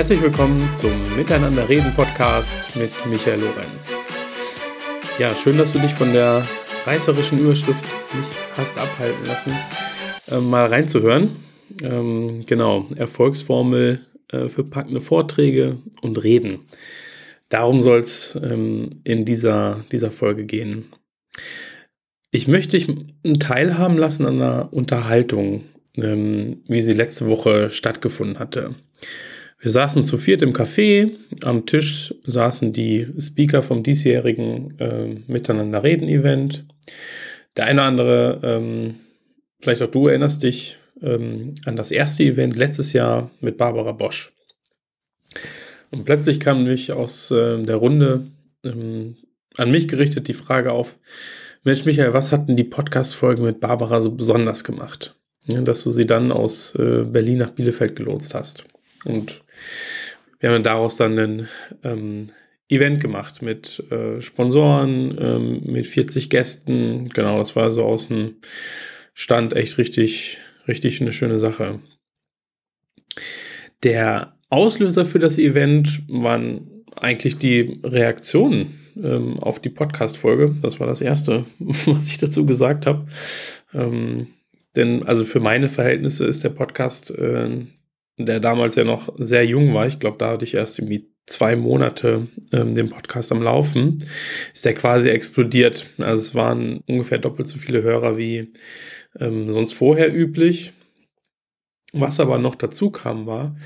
Herzlich willkommen zum Miteinander reden Podcast mit Michael Lorenz. Ja, schön, dass du dich von der reißerischen Überschrift nicht hast abhalten lassen, äh, mal reinzuhören. Ähm, genau, Erfolgsformel äh, für packende Vorträge und Reden. Darum soll es ähm, in dieser, dieser Folge gehen. Ich möchte dich teilhaben lassen an einer Unterhaltung, ähm, wie sie letzte Woche stattgefunden hatte. Wir saßen zu viert im Café. Am Tisch saßen die Speaker vom diesjährigen äh, Miteinander reden Event. Der eine oder andere, ähm, vielleicht auch du erinnerst dich ähm, an das erste Event letztes Jahr mit Barbara Bosch. Und plötzlich kam nämlich aus äh, der Runde ähm, an mich gerichtet die Frage auf, Mensch Michael, was hatten die Podcast-Folgen mit Barbara so besonders gemacht? Ja, dass du sie dann aus äh, Berlin nach Bielefeld gelotst hast. Und wir haben daraus dann ein ähm, Event gemacht mit äh, Sponsoren, ähm, mit 40 Gästen. Genau, das war so aus dem Stand echt richtig, richtig eine schöne Sache. Der Auslöser für das Event waren eigentlich die Reaktionen ähm, auf die Podcast-Folge. Das war das Erste, was ich dazu gesagt habe. Ähm, denn also für meine Verhältnisse ist der Podcast äh, der damals ja noch sehr jung war, ich glaube, da hatte ich erst irgendwie zwei Monate ähm, den Podcast am Laufen, ist der quasi explodiert. Also es waren ungefähr doppelt so viele Hörer wie ähm, sonst vorher üblich. Was aber noch dazu kam, war,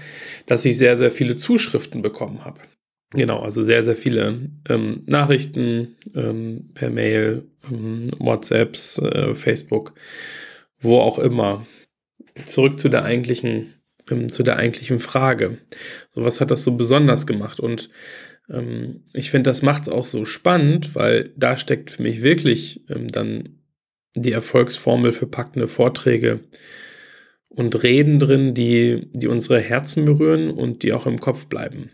dass ich sehr, sehr viele Zuschriften bekommen habe. Genau, also sehr, sehr viele ähm, Nachrichten ähm, per Mail, ähm, WhatsApps, äh, Facebook, wo auch immer. Zurück zu der eigentlichen ähm, zu der eigentlichen Frage. So, was hat das so besonders gemacht? Und ähm, ich finde, das macht es auch so spannend, weil da steckt für mich wirklich ähm, dann die Erfolgsformel für packende Vorträge und Reden drin, die, die unsere Herzen berühren und die auch im Kopf bleiben.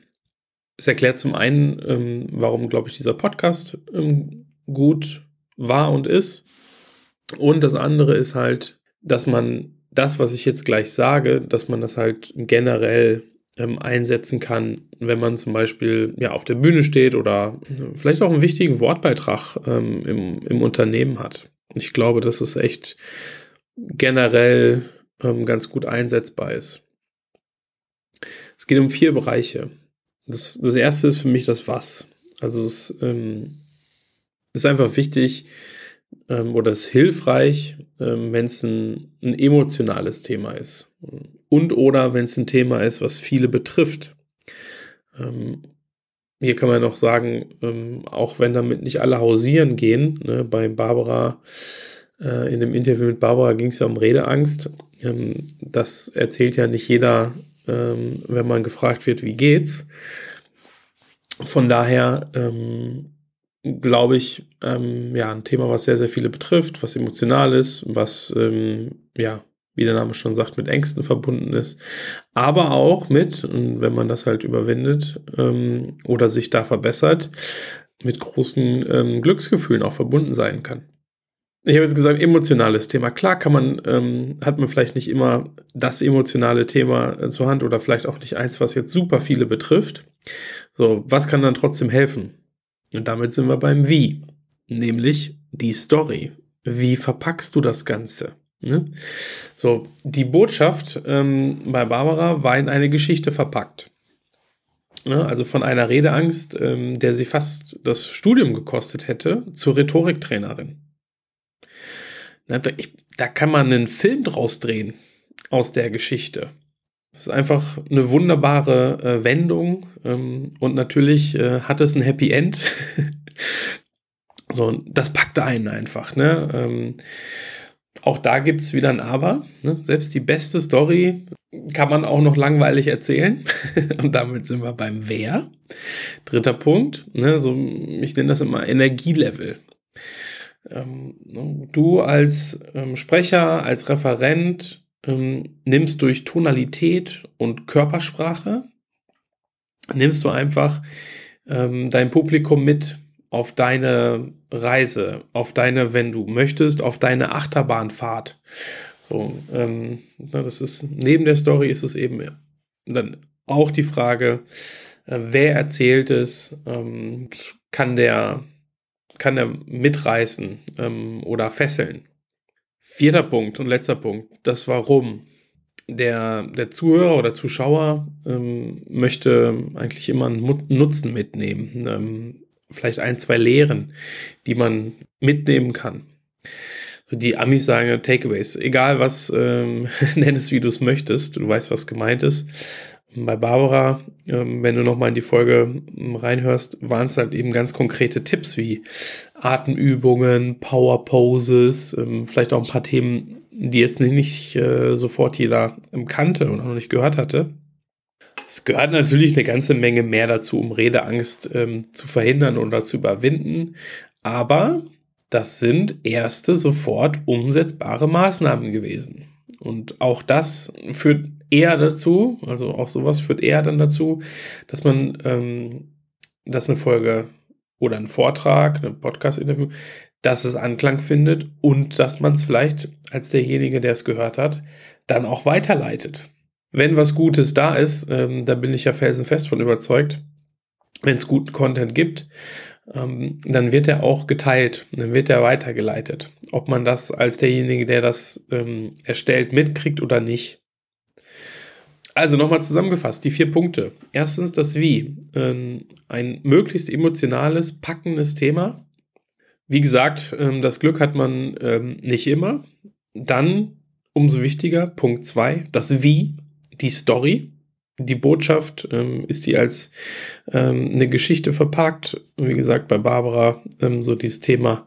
Es erklärt zum einen, ähm, warum, glaube ich, dieser Podcast ähm, gut war und ist. Und das andere ist halt, dass man das, was ich jetzt gleich sage, dass man das halt generell ähm, einsetzen kann, wenn man zum Beispiel ja auf der Bühne steht oder äh, vielleicht auch einen wichtigen Wortbeitrag ähm, im, im Unternehmen hat. Ich glaube, dass es echt generell ähm, ganz gut einsetzbar ist. Es geht um vier Bereiche. Das, das erste ist für mich das Was. Also es ähm, ist einfach wichtig, ähm, oder es ist hilfreich, ähm, wenn es ein, ein emotionales Thema ist. Und oder wenn es ein Thema ist, was viele betrifft. Ähm, hier kann man noch sagen, ähm, auch wenn damit nicht alle hausieren gehen, ne, bei Barbara, äh, in dem Interview mit Barbara ging es ja um Redeangst. Ähm, das erzählt ja nicht jeder, ähm, wenn man gefragt wird, wie geht's. Von daher ähm, glaube ich, ähm, ja, ein Thema, was sehr, sehr viele betrifft, was emotional ist, was, ähm, ja, wie der Name schon sagt, mit Ängsten verbunden ist, aber auch mit, wenn man das halt überwindet ähm, oder sich da verbessert, mit großen ähm, Glücksgefühlen auch verbunden sein kann. Ich habe jetzt gesagt, emotionales Thema. Klar kann man, ähm, hat man vielleicht nicht immer das emotionale Thema äh, zur Hand oder vielleicht auch nicht eins, was jetzt super viele betrifft. So, was kann dann trotzdem helfen? Und damit sind wir beim Wie, nämlich die Story. Wie verpackst du das Ganze? Ne? So, die Botschaft ähm, bei Barbara war in eine Geschichte verpackt. Ne? Also von einer Redeangst, ähm, der sie fast das Studium gekostet hätte, zur Rhetoriktrainerin. Ne, da, ich, da kann man einen Film draus drehen aus der Geschichte. Das ist einfach eine wunderbare äh, Wendung ähm, und natürlich äh, hat es ein Happy End. so, das packt einen einfach. Ne? Ähm, auch da gibt es wieder ein Aber. Ne? Selbst die beste Story kann man auch noch langweilig erzählen. und damit sind wir beim Wer. Dritter Punkt. Ne? So, ich nenne das immer Energielevel. Ähm, ne? du als ähm, Sprecher, als Referent ähm, nimmst durch Tonalität und Körpersprache, nimmst du einfach ähm, dein Publikum mit auf deine Reise, auf deine, wenn du möchtest, auf deine Achterbahnfahrt. So, ähm, das ist neben der Story ist es eben dann auch die Frage, äh, wer erzählt es, ähm, kann der, kann der mitreißen ähm, oder fesseln. Vierter Punkt und letzter Punkt, das Warum. Der, der Zuhörer oder Zuschauer ähm, möchte eigentlich immer einen Nutzen mitnehmen. Ähm, vielleicht ein, zwei Lehren, die man mitnehmen kann. Die Amis sagen Takeaways. Egal was, ähm, nenn es wie du es möchtest. Du weißt, was gemeint ist. Bei Barbara, ähm, wenn du nochmal in die Folge ähm, reinhörst, waren es halt eben ganz konkrete Tipps wie Atemübungen, Power Poses, ähm, vielleicht auch ein paar Themen, die jetzt nicht äh, sofort jeder kannte und auch noch nicht gehört hatte. Es gehört natürlich eine ganze Menge mehr dazu, um Redeangst zu verhindern oder zu überwinden. Aber das sind erste sofort umsetzbare Maßnahmen gewesen. Und auch das führt eher dazu, also auch sowas führt eher dann dazu, dass man, ähm, dass eine Folge oder ein Vortrag, ein Podcast-Interview, dass es Anklang findet und dass man es vielleicht als derjenige, der es gehört hat, dann auch weiterleitet. Wenn was Gutes da ist, ähm, da bin ich ja felsenfest von überzeugt, wenn es guten Content gibt, ähm, dann wird er auch geteilt, dann wird er weitergeleitet. Ob man das als derjenige, der das ähm, erstellt, mitkriegt oder nicht. Also nochmal zusammengefasst, die vier Punkte. Erstens das Wie. Ähm, ein möglichst emotionales, packendes Thema. Wie gesagt, ähm, das Glück hat man ähm, nicht immer. Dann, umso wichtiger, Punkt zwei, das Wie, die Story die Botschaft ähm, ist die als ähm, eine Geschichte verpackt. Wie gesagt, bei Barbara ähm, so dieses Thema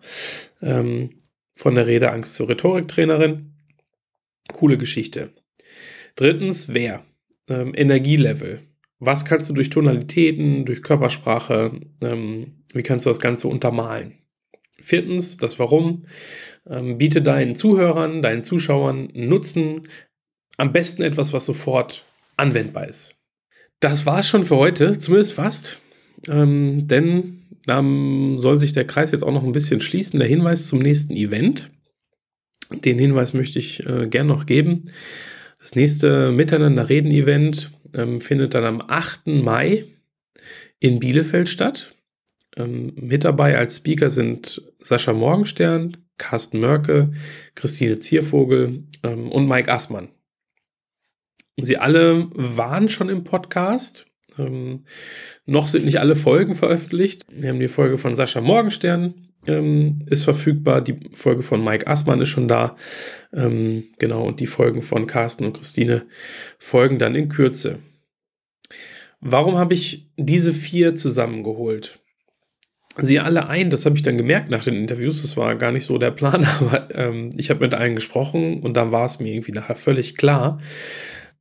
ähm, von der Redeangst zur Rhetoriktrainerin. Coole Geschichte. Drittens, wer? Ähm, Energielevel. Was kannst du durch Tonalitäten, durch Körpersprache, ähm, wie kannst du das Ganze untermalen? Viertens, das Warum. biete deinen Zuhörern, deinen Zuschauern Nutzen. Am besten etwas, was sofort anwendbar ist. Das war es schon für heute, zumindest fast. Ähm, denn dann soll sich der Kreis jetzt auch noch ein bisschen schließen. Der Hinweis zum nächsten Event. Den Hinweis möchte ich äh, gern noch geben. Das nächste Miteinander reden Event ähm, findet dann am 8. Mai in Bielefeld statt. Ähm, mit dabei als Speaker sind Sascha Morgenstern, Carsten Mörke, Christine Ziervogel ähm, und Mike Assmann. Sie alle waren schon im Podcast. Ähm, noch sind nicht alle Folgen veröffentlicht. Wir haben die Folge von Sascha Morgenstern ähm, ist verfügbar. Die Folge von Mike Assmann ist schon da. Ähm, genau, und die Folgen von Carsten und Christine folgen dann in Kürze. Warum habe ich diese vier zusammengeholt? Sie alle ein, das habe ich dann gemerkt nach den Interviews, das war gar nicht so der Plan, aber ähm, ich habe mit allen gesprochen und dann war es mir irgendwie nachher völlig klar,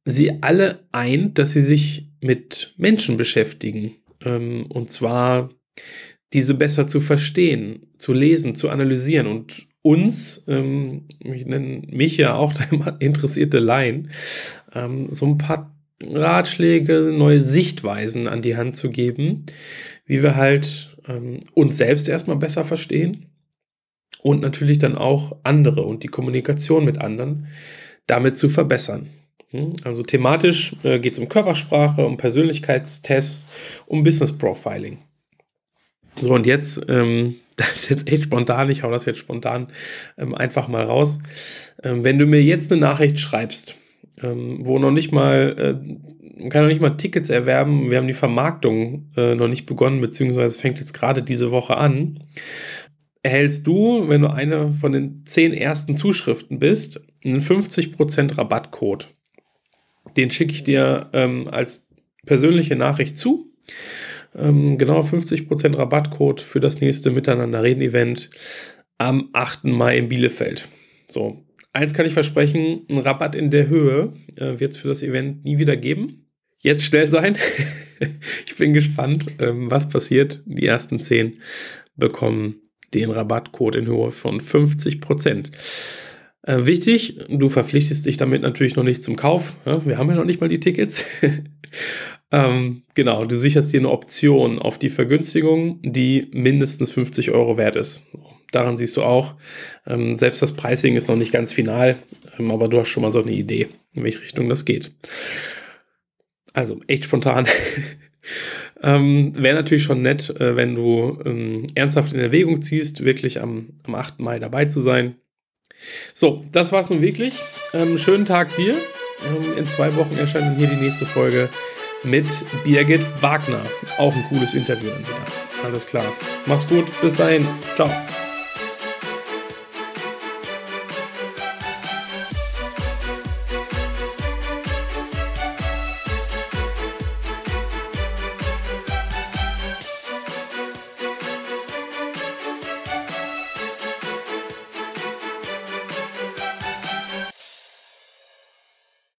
sie alle ein, dass sie sich mit Menschen beschäftigen. Ähm, und zwar diese besser zu verstehen, zu lesen, zu analysieren und uns, ähm, ich nenne mich ja auch interessierte Laien, ähm, so ein paar Ratschläge, neue Sichtweisen an die Hand zu geben, wie wir halt ähm, uns selbst erstmal besser verstehen und natürlich dann auch andere und die Kommunikation mit anderen damit zu verbessern. Hm? Also thematisch äh, geht es um Körpersprache, um Persönlichkeitstests, um Business Profiling. So, und jetzt, ähm, das ist jetzt echt spontan, ich hau das jetzt spontan ähm, einfach mal raus. Ähm, wenn du mir jetzt eine Nachricht schreibst, ähm, wo noch nicht mal, äh, kann noch nicht mal Tickets erwerben, wir haben die Vermarktung äh, noch nicht begonnen, beziehungsweise fängt jetzt gerade diese Woche an, erhältst du, wenn du eine von den zehn ersten Zuschriften bist, einen 50% Rabattcode. Den schicke ich dir ähm, als persönliche Nachricht zu. Ähm, genau 50% Rabattcode für das nächste Miteinander reden Event am 8. Mai in Bielefeld. So, eins kann ich versprechen, ein Rabatt in der Höhe äh, wird es für das Event nie wieder geben. Jetzt schnell sein. ich bin gespannt, ähm, was passiert. Die ersten 10 bekommen den Rabattcode in Höhe von 50%. Äh, wichtig, du verpflichtest dich damit natürlich noch nicht zum Kauf. Ja, wir haben ja noch nicht mal die Tickets. ähm, genau, du sicherst dir eine Option auf die Vergünstigung, die mindestens 50 Euro wert ist. Daran siehst du auch, ähm, selbst das Pricing ist noch nicht ganz final, ähm, aber du hast schon mal so eine Idee, in welche Richtung das geht. Also echt spontan. ähm, Wäre natürlich schon nett, äh, wenn du ähm, ernsthaft in Erwägung ziehst, wirklich am, am 8. Mai dabei zu sein. So, das war's nun wirklich. Ähm, schönen Tag dir. Ähm, in zwei Wochen erscheint dann hier die nächste Folge mit Birgit Wagner. Auch ein cooles Interview dann wieder. Alles klar. Mach's gut. Bis dahin. Ciao.